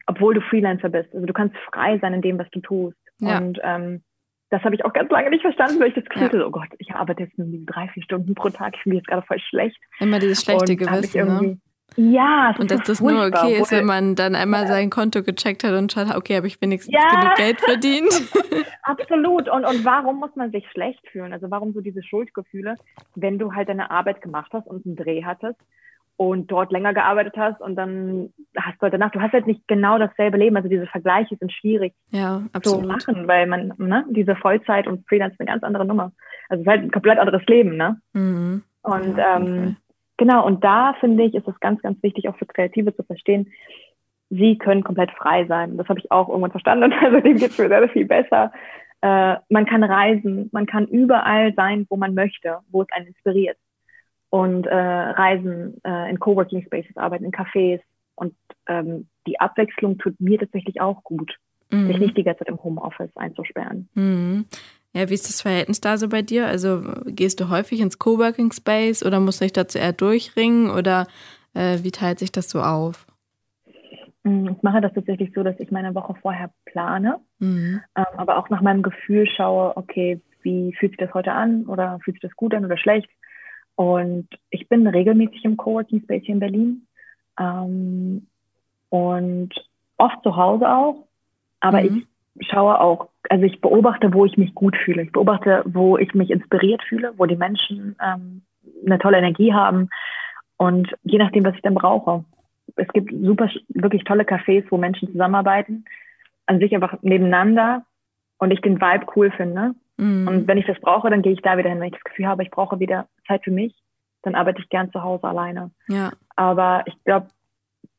obwohl du Freelancer bist. Also du kannst frei sein in dem, was du tust. Ja. Und ähm, das habe ich auch ganz lange nicht verstanden, weil ich das Gefühl hatte, ja. oh Gott, ich arbeite jetzt nur drei, vier Stunden pro Tag, ich fühle mich jetzt gerade voll schlecht. Immer dieses schlechte Gewissen, ne? Ja, und dass das nur okay ist, wenn man dann einmal ja. sein Konto gecheckt hat und schaut, okay, habe ich wenigstens ja. genug Geld verdient. Absolut. Und, und warum muss man sich schlecht fühlen? Also warum so diese Schuldgefühle, wenn du halt deine Arbeit gemacht hast und einen Dreh hattest und dort länger gearbeitet hast und dann hast du halt danach, du hast halt nicht genau dasselbe Leben. Also diese Vergleiche sind schwierig ja, zu machen, weil man, ne, diese Vollzeit und Freelance ist eine ganz andere Nummer. Also es ist halt ein komplett anderes Leben, ne? Mhm. Und ja, ähm, genau, und da finde ich, ist es ganz, ganz wichtig, auch für Kreative zu verstehen, sie können komplett frei sein. Das habe ich auch irgendwann verstanden und also dem geht es mir sehr, sehr viel besser. Äh, man kann reisen, man kann überall sein, wo man möchte, wo es einen inspiriert und äh, reisen, äh, in Coworking Spaces arbeiten, in Cafés. Und ähm, die Abwechslung tut mir tatsächlich auch gut, mhm. sich nicht die ganze Zeit im Homeoffice einzusperren. Mhm. Ja, wie ist das Verhältnis da so bei dir? Also gehst du häufig ins Coworking Space oder musst du dich dazu eher durchringen oder äh, wie teilt sich das so auf? Mm, ich mache das tatsächlich so, dass ich meine Woche vorher plane, mhm. ähm, aber auch nach meinem Gefühl schaue, okay, wie fühlt sich das heute an oder fühlt sich das gut an oder schlecht? Und ich bin regelmäßig im Coworking Space hier in Berlin ähm, und oft zu Hause auch. Aber mhm. ich schaue auch, also ich beobachte, wo ich mich gut fühle. Ich beobachte, wo ich mich inspiriert fühle, wo die Menschen ähm, eine tolle Energie haben und je nachdem, was ich dann brauche. Es gibt super, wirklich tolle Cafés, wo Menschen zusammenarbeiten, an sich einfach nebeneinander und ich den Vibe cool finde. Mhm. Und wenn ich das brauche, dann gehe ich da wieder hin. Wenn ich das Gefühl habe, ich brauche wieder Zeit für mich, dann arbeite ich gern zu Hause alleine. Ja. Aber ich glaube,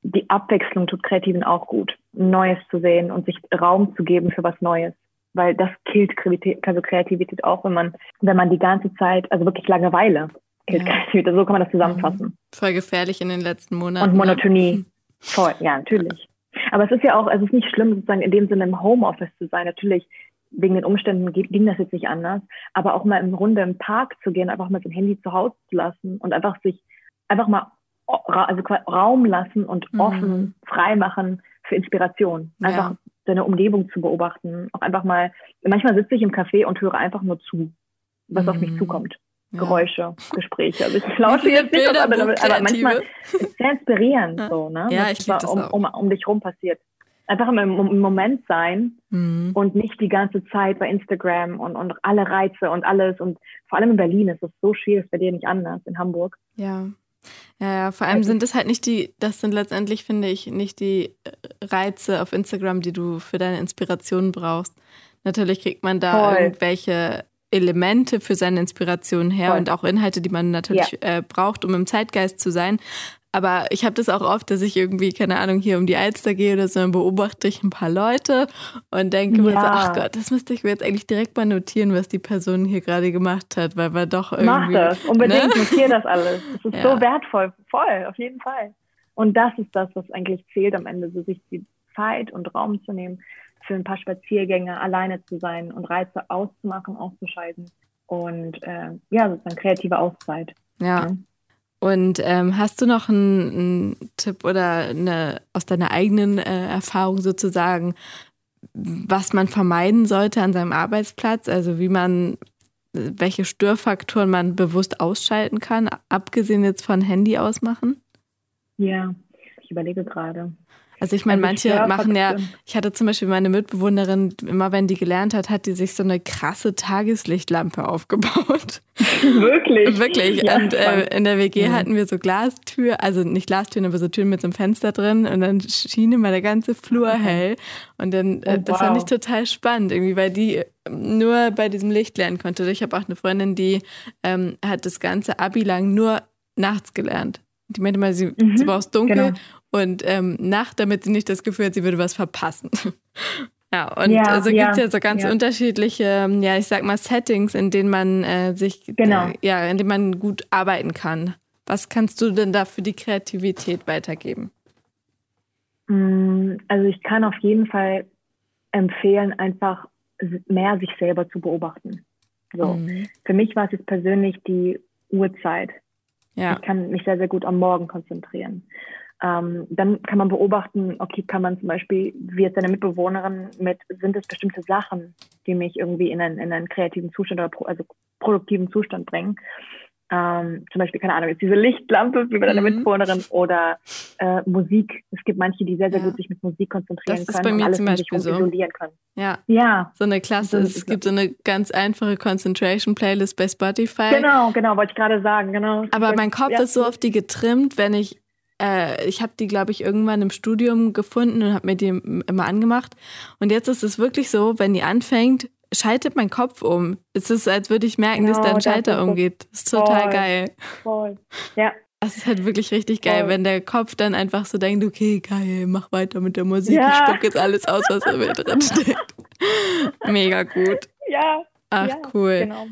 die Abwechslung tut Kreativen auch gut, Neues zu sehen und sich Raum zu geben für was Neues. Weil das killt Kreativität, also Kreativität auch, wenn man, wenn man die ganze Zeit, also wirklich Langeweile killt ja. Kreativität. So kann man das zusammenfassen. Mhm. Voll gefährlich in den letzten Monaten. Und Monotonie. Ne? Voll, ja, natürlich. Aber es ist ja auch, also es ist nicht schlimm, sozusagen in dem Sinne im Homeoffice zu sein. Natürlich wegen den Umständen ging das jetzt nicht anders, aber auch mal im Runde im Park zu gehen, einfach mal sein Handy zu Hause zu lassen und einfach sich einfach mal also Raum lassen und mhm. offen frei machen für Inspiration. Einfach ja. seine Umgebung zu beobachten. Auch einfach mal, manchmal sitze ich im Café und höre einfach nur zu, was mhm. auf mich mhm. zukommt. Ja. Geräusche, Gespräche. Also ich lausche jetzt nicht andere, aber manchmal ist es sehr inspirierend, ja. so, ne? Ja, ich was um, um, um dich rum passiert einfach im, im Moment sein mhm. und nicht die ganze Zeit bei Instagram und, und alle Reize und alles. Und vor allem in Berlin ist es so schwierig, bei dir nicht anders, in Hamburg. Ja. Ja, ja, vor allem sind es halt nicht die, das sind letztendlich, finde ich, nicht die äh, Reize auf Instagram, die du für deine Inspiration brauchst. natürlich kriegt man da Voll. irgendwelche Elemente für seine Inspiration her Voll. und auch Inhalte, die man natürlich ja. äh, braucht, um im Zeitgeist zu sein. Aber ich habe das auch oft, dass ich irgendwie, keine Ahnung, hier um die Alster gehe oder so, dann beobachte ich ein paar Leute und denke ja. mir so, ach Gott, das müsste ich mir jetzt eigentlich direkt mal notieren, was die Person hier gerade gemacht hat, weil wir doch irgendwie... Mach das, unbedingt, ne? notiere das alles. Das ist ja. so wertvoll, voll, auf jeden Fall. Und das ist das, was eigentlich zählt am Ende, so sich die Zeit und Raum zu nehmen, für ein paar Spaziergänge alleine zu sein und Reize auszumachen, auszuschalten und äh, ja, sozusagen kreative Auszeit. Ja. Und ähm, hast du noch einen, einen, Tipp oder eine aus deiner eigenen äh, Erfahrung sozusagen, was man vermeiden sollte an seinem Arbeitsplatz? Also wie man, welche Störfaktoren man bewusst ausschalten kann, abgesehen jetzt von Handy ausmachen? Ja, ich überlege gerade. Also ich meine, also manche machen ja, ich hatte zum Beispiel meine Mitbewohnerin, immer wenn die gelernt hat, hat die sich so eine krasse Tageslichtlampe aufgebaut. Wirklich? Wirklich. Ja, und äh, in der WG ja. hatten wir so Glastür, also nicht Glastüren, aber so Türen mit so einem Fenster drin und dann schien immer der ganze Flur hell. Und dann, äh, oh, das wow. fand ich total spannend, irgendwie, weil die nur bei diesem Licht lernen konnte. Ich habe auch eine Freundin, die ähm, hat das ganze Abi lang nur nachts gelernt. Die meinte mal, sie, mhm, sie braucht dunkel genau und ähm, Nacht, damit sie nicht das Gefühl hat, sie würde was verpassen. Ja, und ja, so ja, gibt es ja so ganz ja. unterschiedliche, ähm, ja, ich sag mal, Settings, in denen man äh, sich, genau. äh, ja, in denen man gut arbeiten kann. Was kannst du denn da für die Kreativität weitergeben? Mm, also ich kann auf jeden Fall empfehlen, einfach mehr sich selber zu beobachten. So. Mhm. Für mich war es jetzt persönlich die Uhrzeit. Ja. Ich kann mich sehr, sehr gut am Morgen konzentrieren. Ähm, dann kann man beobachten, okay, kann man zum Beispiel, wie jetzt seine Mitbewohnerin mit, sind es bestimmte Sachen, die mich irgendwie in einen, in einen kreativen Zustand oder pro, also produktiven Zustand bringen. Ähm, zum Beispiel, keine Ahnung, jetzt diese Lichtlampe wie bei deiner mhm. Mitbewohnerin oder äh, Musik. Es gibt manche, die sehr, sehr ja. gut sich mit Musik konzentrieren das ist können bei mir zum Beispiel so. isolieren können. Ja. ja. So eine Klasse. So, es gibt so eine ganz einfache Concentration-Playlist bei Spotify. Genau, genau, wollte ich gerade sagen, genau. Aber mein Kopf ja. ist so auf die getrimmt, wenn ich äh, ich habe die, glaube ich, irgendwann im Studium gefunden und habe mir die immer angemacht. Und jetzt ist es wirklich so, wenn die anfängt, schaltet mein Kopf um. Es ist, als würde ich merken, genau, dass da ein Schalter umgeht. Das ist total voll, geil. Voll. Ja. Das ist halt wirklich richtig geil, voll. wenn der Kopf dann einfach so denkt, okay, geil, mach weiter mit der Musik. Ja. Ich spuck jetzt alles aus, was da drin steht. Mega gut. Ja. Ach, ja, cool. Genau.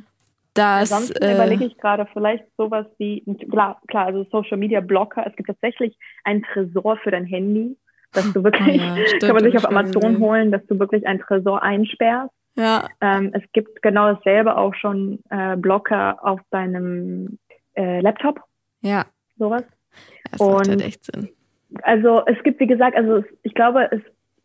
Das, Ansonsten äh, überlege ich gerade vielleicht sowas wie, klar, klar, also Social Media Blocker. Es gibt tatsächlich einen Tresor für dein Handy, dass du wirklich, oh ja, stimmt, kann man sich auf Amazon holen, dass du wirklich einen Tresor einsperrst. Ja. Ähm, es gibt genau dasselbe auch schon äh, Blocker auf deinem äh, Laptop. Ja. Sowas. Das macht halt echt Sinn. Also es gibt, wie gesagt, also ich glaube, es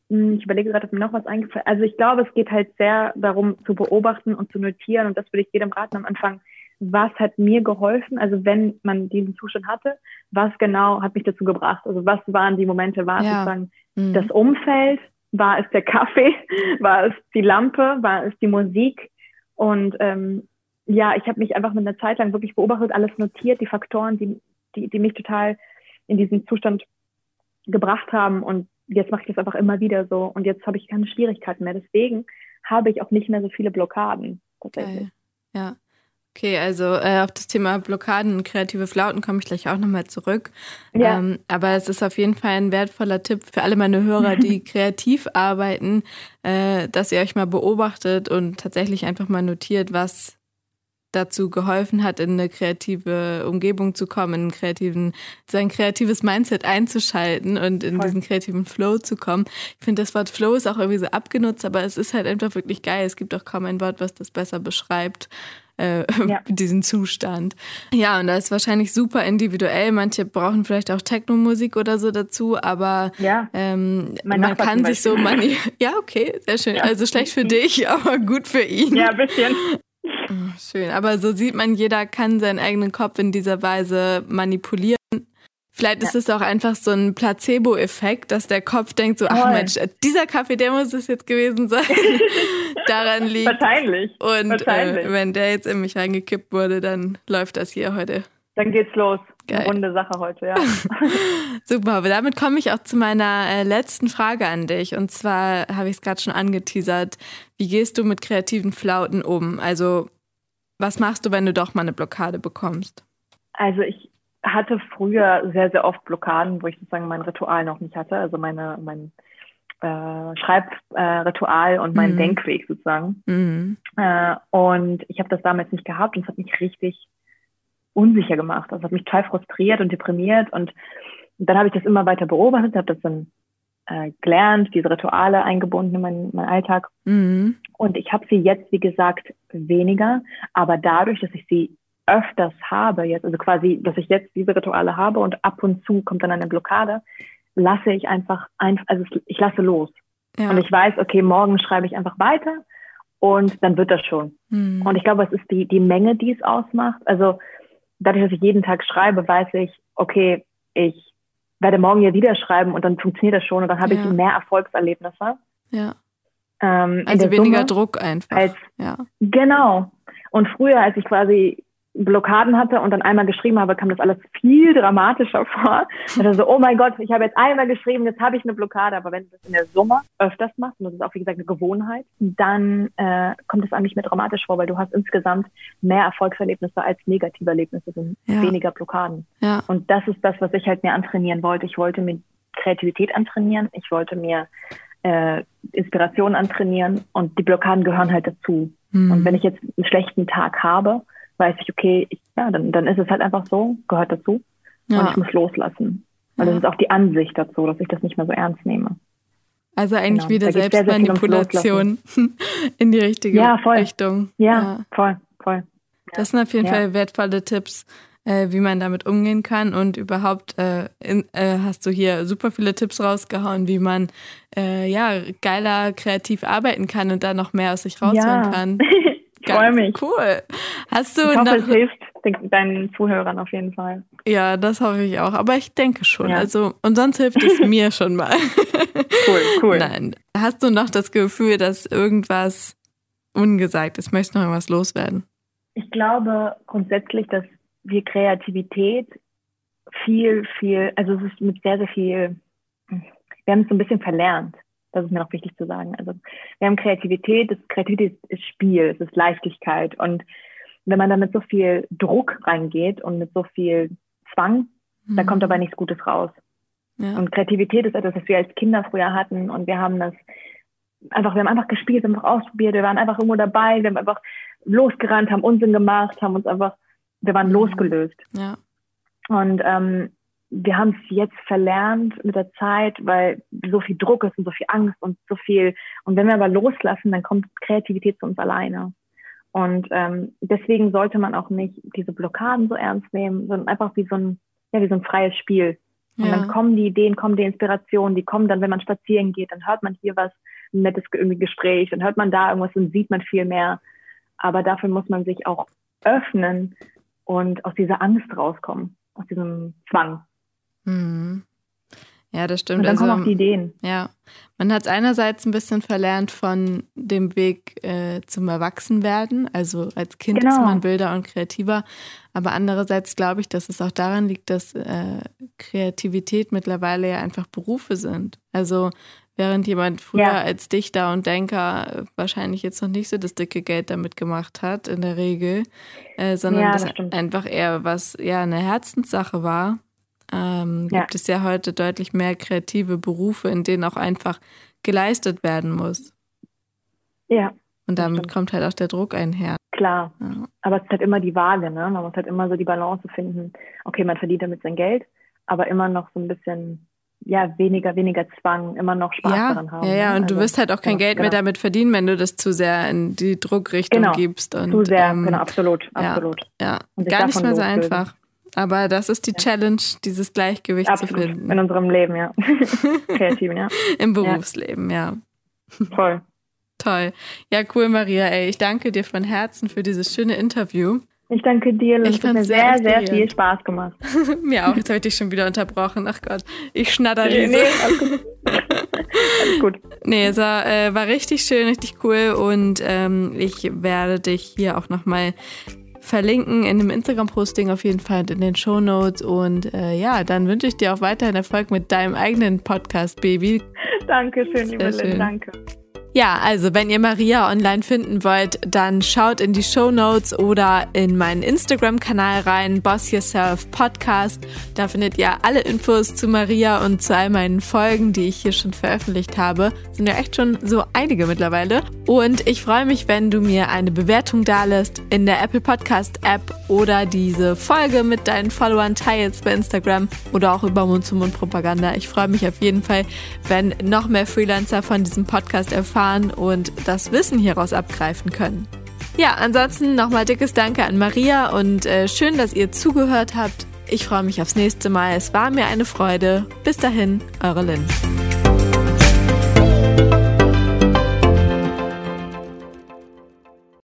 ich überlege gerade, ob mir noch was eingefallen Also ich glaube, es geht halt sehr darum zu beobachten und zu notieren und das würde ich jedem raten am Anfang. Was hat mir geholfen? Also wenn man diesen Zustand hatte, was genau hat mich dazu gebracht? Also was waren die Momente? War es ja. sozusagen mhm. das Umfeld? War es der Kaffee? War es die Lampe? War es die Musik? Und ähm, ja, ich habe mich einfach mit einer Zeit lang wirklich beobachtet, alles notiert, die Faktoren, die, die, die mich total in diesen Zustand gebracht haben und jetzt mache ich das einfach immer wieder so und jetzt habe ich keine Schwierigkeiten mehr. Deswegen habe ich auch nicht mehr so viele Blockaden tatsächlich. Okay. Ja. Okay, also äh, auf das Thema Blockaden und kreative Flauten komme ich gleich auch nochmal zurück. Ja. Ähm, aber es ist auf jeden Fall ein wertvoller Tipp für alle meine Hörer, die kreativ arbeiten, äh, dass ihr euch mal beobachtet und tatsächlich einfach mal notiert, was dazu geholfen hat, in eine kreative Umgebung zu kommen, in einen kreativen, sein kreatives Mindset einzuschalten und in Voll. diesen kreativen Flow zu kommen. Ich finde, das Wort Flow ist auch irgendwie so abgenutzt, aber es ist halt einfach wirklich geil. Es gibt auch kaum ein Wort, was das besser beschreibt. Äh, ja. diesen Zustand. Ja, und da ist wahrscheinlich super individuell. Manche brauchen vielleicht auch Techno-Musik oder so dazu, aber ja. ähm, man kann sich so man Ja, okay, sehr schön. Ja. Also schlecht für dich, aber gut für ihn. Ja, ein bisschen. Oh, schön, aber so sieht man, jeder kann seinen eigenen Kopf in dieser Weise manipulieren. Vielleicht ja. ist es auch einfach so ein Placebo-Effekt, dass der Kopf denkt so, ach. Mensch, dieser Kaffee, der muss es jetzt gewesen sein. Daran liegt. Wahrscheinlich. Und Wahrscheinlich. Äh, wenn der jetzt in mich reingekippt wurde, dann läuft das hier heute. Dann geht's los. Geil. Runde Sache heute, ja. Super, aber damit komme ich auch zu meiner äh, letzten Frage an dich. Und zwar habe ich es gerade schon angeteasert. Wie gehst du mit kreativen Flauten um? Also, was machst du, wenn du doch mal eine Blockade bekommst? Also, ich hatte früher sehr, sehr oft Blockaden, wo ich sozusagen mein Ritual noch nicht hatte. Also, meine, mein äh, Schreibritual äh, und mein mhm. Denkweg sozusagen. Mhm. Äh, und ich habe das damals nicht gehabt und es hat mich richtig unsicher gemacht. Das hat mich total frustriert und deprimiert. Und dann habe ich das immer weiter beobachtet, habe das dann äh, gelernt, diese Rituale eingebunden in meinen, meinen Alltag. Mhm. Und ich habe sie jetzt, wie gesagt, weniger. Aber dadurch, dass ich sie öfters habe jetzt, also quasi, dass ich jetzt diese Rituale habe und ab und zu kommt dann eine Blockade, lasse ich einfach, ein, also ich lasse los. Ja. Und ich weiß, okay, morgen schreibe ich einfach weiter und dann wird das schon. Mhm. Und ich glaube, es ist die, die Menge, die es ausmacht. Also dadurch, dass ich jeden Tag schreibe, weiß ich, okay, ich werde morgen ja wieder schreiben und dann funktioniert das schon und dann habe ja. ich mehr Erfolgserlebnisse. Ja. Ähm, also weniger Summe, Druck einfach. Als, ja. Genau. Und früher, als ich quasi Blockaden hatte und dann einmal geschrieben habe, kam das alles viel dramatischer vor. Also so, oh mein Gott, ich habe jetzt einmal geschrieben, jetzt habe ich eine Blockade. Aber wenn du das in der Summe öfters machst, und das ist auch wie gesagt eine Gewohnheit, dann äh, kommt es einem nicht mehr dramatisch vor, weil du hast insgesamt mehr Erfolgserlebnisse als negative Erlebnisse, sind ja. weniger Blockaden. Ja. Und das ist das, was ich halt mir antrainieren wollte. Ich wollte mir Kreativität antrainieren, ich wollte mir äh, Inspiration antrainieren und die Blockaden gehören halt dazu. Mhm. Und wenn ich jetzt einen schlechten Tag habe, weiß ich, okay, ich, ja, dann, dann ist es halt einfach so, gehört dazu. Ja. Und ich muss loslassen. Weil ja. das ist auch die Ansicht dazu, dass ich das nicht mehr so ernst nehme. Also eigentlich genau. wieder Selbstmanipulation in die richtige ja, voll. Richtung. Ja, ja, voll, voll. Das sind auf jeden Fall wertvolle Tipps, äh, wie man damit umgehen kann. Und überhaupt äh, in, äh, hast du hier super viele Tipps rausgehauen, wie man äh, ja geiler kreativ arbeiten kann und da noch mehr aus sich rausholen kann. freue mich. Cool. Hast du ich hoffe, es hilft deinen Zuhörern auf jeden Fall. Ja, das hoffe ich auch. Aber ich denke schon. Ja. Also, und sonst hilft es mir schon mal. Cool, cool. Nein. Hast du noch das Gefühl, dass irgendwas ungesagt ist? Möchtest du noch irgendwas loswerden? Ich glaube grundsätzlich, dass wir Kreativität viel, viel, also es ist mit sehr, sehr viel, wir haben es so ein bisschen verlernt. Das ist mir noch wichtig zu sagen. Also wir haben Kreativität, das Kreativität ist Spiel, es ist Leichtigkeit. Und wenn man da mit so viel Druck reingeht und mit so viel Zwang, mhm. da kommt aber nichts Gutes raus. Ja. Und Kreativität ist etwas, was wir als Kinder früher hatten und wir haben das einfach, wir haben einfach gespielt, einfach ausprobiert, wir waren einfach irgendwo dabei, wir haben einfach losgerannt, haben Unsinn gemacht, haben uns einfach, wir waren mhm. losgelöst. Ja. Und ähm, wir haben es jetzt verlernt mit der Zeit, weil so viel Druck ist und so viel Angst und so viel. Und wenn wir aber loslassen, dann kommt Kreativität zu uns alleine. Und ähm, deswegen sollte man auch nicht diese Blockaden so ernst nehmen, sondern einfach wie so ein, ja, wie so ein freies Spiel. Und ja. dann kommen die Ideen, kommen die Inspirationen, die kommen dann, wenn man spazieren geht, dann hört man hier was, ein nettes Gespräch, dann hört man da irgendwas und sieht man viel mehr. Aber dafür muss man sich auch öffnen und aus dieser Angst rauskommen, aus diesem Zwang. Mhm. Ja, das stimmt. Und dann also, kommen auch die Ideen. Ja, man hat einerseits ein bisschen verlernt von dem Weg äh, zum Erwachsenwerden. Also als Kind genau. ist man wilder und kreativer. Aber andererseits glaube ich, dass es auch daran liegt, dass äh, Kreativität mittlerweile ja einfach Berufe sind. Also während jemand früher ja. als Dichter und Denker wahrscheinlich jetzt noch nicht so das dicke Geld damit gemacht hat, in der Regel, äh, sondern ja, das, das einfach eher was ja eine Herzenssache war ähm, ja. gibt es ja heute deutlich mehr kreative Berufe, in denen auch einfach geleistet werden muss. Ja. Und damit kommt halt auch der Druck einher. Klar. Ja. Aber es ist halt immer die Waage, ne? Man muss halt immer so die Balance finden. Okay, man verdient damit sein Geld, aber immer noch so ein bisschen ja, weniger, weniger Zwang, immer noch Spaß ja, daran haben. Ja, ja, ne? und also, du wirst halt auch kein genau, Geld mehr genau. damit verdienen, wenn du das zu sehr in die Druckrichtung genau, gibst. Und, zu sehr, ähm, genau, absolut, absolut. Ja, ja. gar nicht mehr so einfach. Aber das ist die ja. Challenge, dieses Gleichgewicht Absolut. zu finden. In unserem Leben, ja. Kreativ, ja. Im Berufsleben, ja. ja. Toll. Toll. Ja, cool, Maria. Ey, ich danke dir von Herzen für dieses schöne Interview. Ich danke dir, Lynn. Ich hat mir sehr, sehr viel Spaß gemacht. mir auch. Jetzt habe ich dich schon wieder unterbrochen. Ach Gott, ich schnatter nee, nee, alles gut. alles gut. Nee, es war, äh, war richtig schön, richtig cool und ähm, ich werde dich hier auch nochmal verlinken in dem Instagram-Posting auf jeden Fall in den Show Notes. Und äh, ja, dann wünsche ich dir auch weiterhin Erfolg mit deinem eigenen Podcast, Baby. Danke schön, liebe Lynn, danke. Ja, also wenn ihr Maria online finden wollt, dann schaut in die Show Notes oder in meinen Instagram-Kanal rein, Boss Yourself Podcast. Da findet ihr alle Infos zu Maria und zu all meinen Folgen, die ich hier schon veröffentlicht habe. Sind ja echt schon so einige mittlerweile. Und ich freue mich, wenn du mir eine Bewertung dalässt in der Apple Podcast App oder diese Folge mit deinen Followern teilst bei Instagram oder auch über Mund-zu-Mund-Propaganda. Ich freue mich auf jeden Fall, wenn noch mehr Freelancer von diesem Podcast erfahren erfahren und das Wissen hieraus abgreifen können. Ja, ansonsten nochmal dickes Danke an Maria und äh, schön, dass ihr zugehört habt. Ich freue mich aufs nächste Mal. Es war mir eine Freude. Bis dahin, eure Lynn.